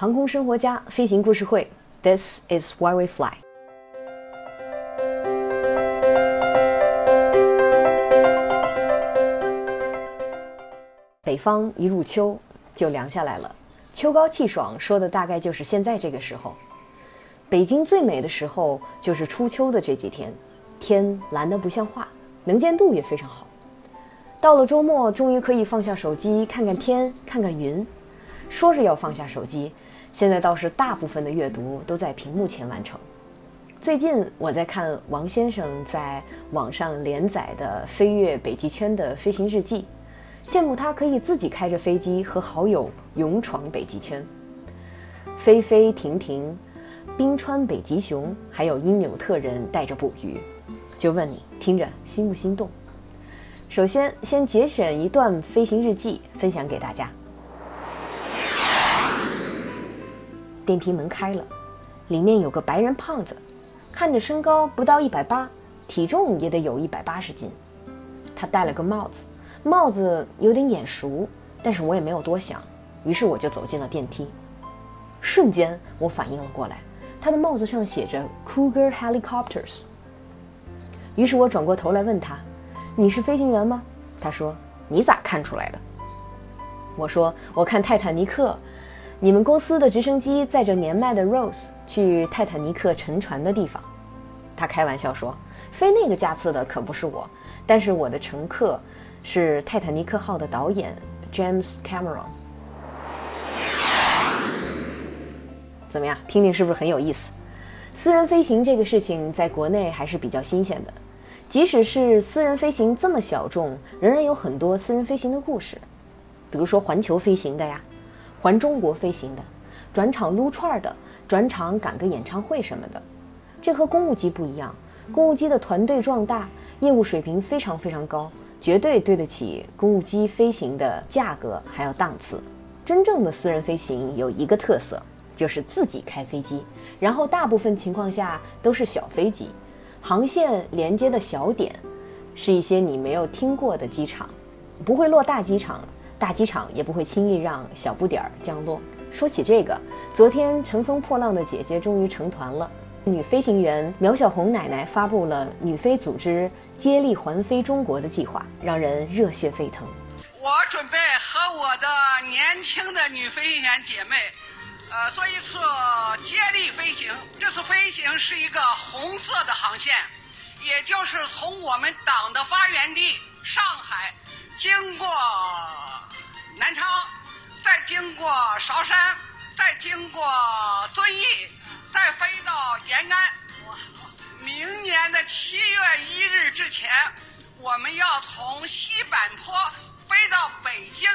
航空生活家飞行故事会，This is why we fly。北方一入秋就凉下来了，秋高气爽，说的大概就是现在这个时候。北京最美的时候就是初秋的这几天，天蓝得不像话，能见度也非常好。到了周末，终于可以放下手机，看看天，看看云。说是要放下手机。现在倒是大部分的阅读都在屏幕前完成。最近我在看王先生在网上连载的飞越北极圈的飞行日记，羡慕他可以自己开着飞机和好友勇闯北极圈，飞飞停停，冰川北极熊，还有因纽特人带着捕鱼。就问你听着心不心动？首先，先节选一段飞行日记分享给大家。电梯门开了，里面有个白人胖子，看着身高不到一百八，体重也得有一百八十斤。他戴了个帽子，帽子有点眼熟，但是我也没有多想，于是我就走进了电梯。瞬间，我反应了过来，他的帽子上写着 Cougar Helicopters。于是我转过头来问他：“你是飞行员吗？”他说：“你咋看出来的？”我说：“我看泰坦尼克。”你们公司的直升机载着年迈的 Rose 去泰坦尼克沉船的地方，他开玩笑说：“飞那个架次的可不是我，但是我的乘客是泰坦尼克号的导演 James Cameron。”怎么样？听听是不是很有意思？私人飞行这个事情在国内还是比较新鲜的，即使是私人飞行这么小众，仍然有很多私人飞行的故事，比如说环球飞行的呀。环中国飞行的，转场撸串的，转场赶个演唱会什么的，这和公务机不一样。公务机的团队壮大，业务水平非常非常高，绝对对得起公务机飞行的价格还有档次。真正的私人飞行有一个特色，就是自己开飞机，然后大部分情况下都是小飞机，航线连接的小点，是一些你没有听过的机场，不会落大机场。大机场也不会轻易让小不点儿降落。说起这个，昨天乘风破浪的姐姐终于成团了。女飞行员苗小红奶奶发布了女飞组织接力环飞中国的计划，让人热血沸腾。我准备和我的年轻的女飞行员姐妹，呃，做一次接力飞行。这次飞行是一个红色的航线，也就是从我们党的发源地上海经过。南昌，再经过韶山，再经过遵义，再飞到延安。明年的七月一日之前，我们要从西柏坡飞到北京，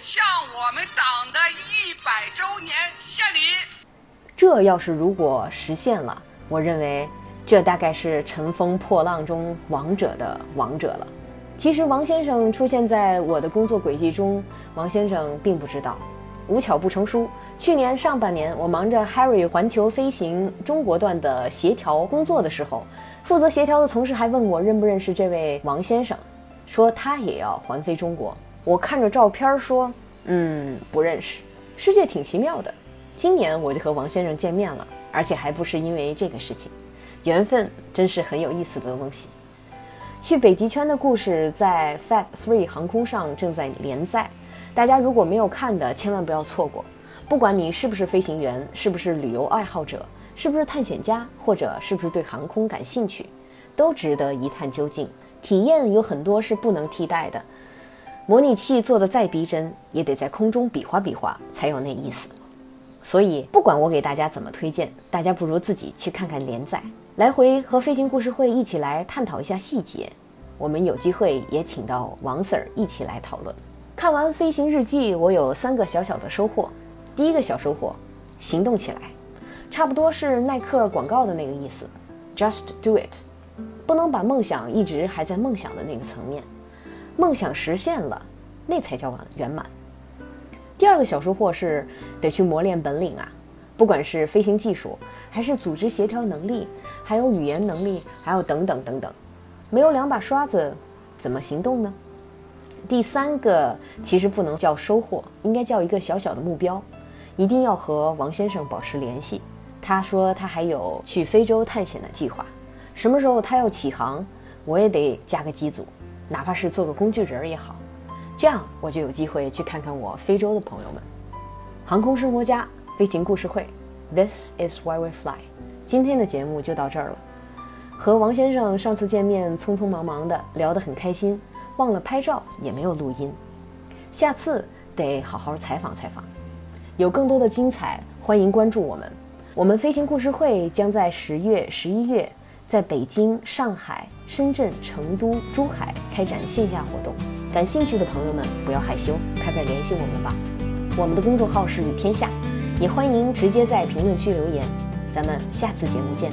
向我们党的一百周年献礼。这要是如果实现了，我认为这大概是乘风破浪中王者的王者了。其实王先生出现在我的工作轨迹中，王先生并不知道。无巧不成书，去年上半年我忙着 Harry 环球飞行中国段的协调工作的时候，负责协调的同事还问我认不认识这位王先生，说他也要环飞中国。我看着照片说，嗯，不认识。世界挺奇妙的，今年我就和王先生见面了，而且还不是因为这个事情，缘分真是很有意思的东西。去北极圈的故事在 Fat Three 航空上正在连载，大家如果没有看的，千万不要错过。不管你是不是飞行员，是不是旅游爱好者，是不是探险家，或者是不是对航空感兴趣，都值得一探究竟。体验有很多是不能替代的，模拟器做的再逼真，也得在空中比划比划才有那意思。所以，不管我给大家怎么推荐，大家不如自己去看看连载。来回和飞行故事会一起来探讨一下细节，我们有机会也请到王 Sir 一起来讨论。看完飞行日记，我有三个小小的收获。第一个小收获，行动起来，差不多是耐克广告的那个意思，Just do it，不能把梦想一直还在梦想的那个层面，梦想实现了，那才叫完圆满。第二个小收获是得去磨练本领啊。不管是飞行技术，还是组织协调能力，还有语言能力，还有等等等等，没有两把刷子，怎么行动呢？第三个其实不能叫收获，应该叫一个小小的目标，一定要和王先生保持联系。他说他还有去非洲探险的计划，什么时候他要起航，我也得加个机组，哪怕是做个工具人也好，这样我就有机会去看看我非洲的朋友们。航空生活家飞行故事会，This is why we fly。今天的节目就到这儿了。和王先生上次见面，匆匆忙忙的聊得很开心，忘了拍照，也没有录音。下次得好好采访采访。有更多的精彩，欢迎关注我们。我们飞行故事会将在十月、十一月在北京、上海、深圳、成都、珠海开展线下活动。感兴趣的朋友们不要害羞，快快联系我们吧。我们的公众号是雨天下，也欢迎直接在评论区留言。咱们下次节目见。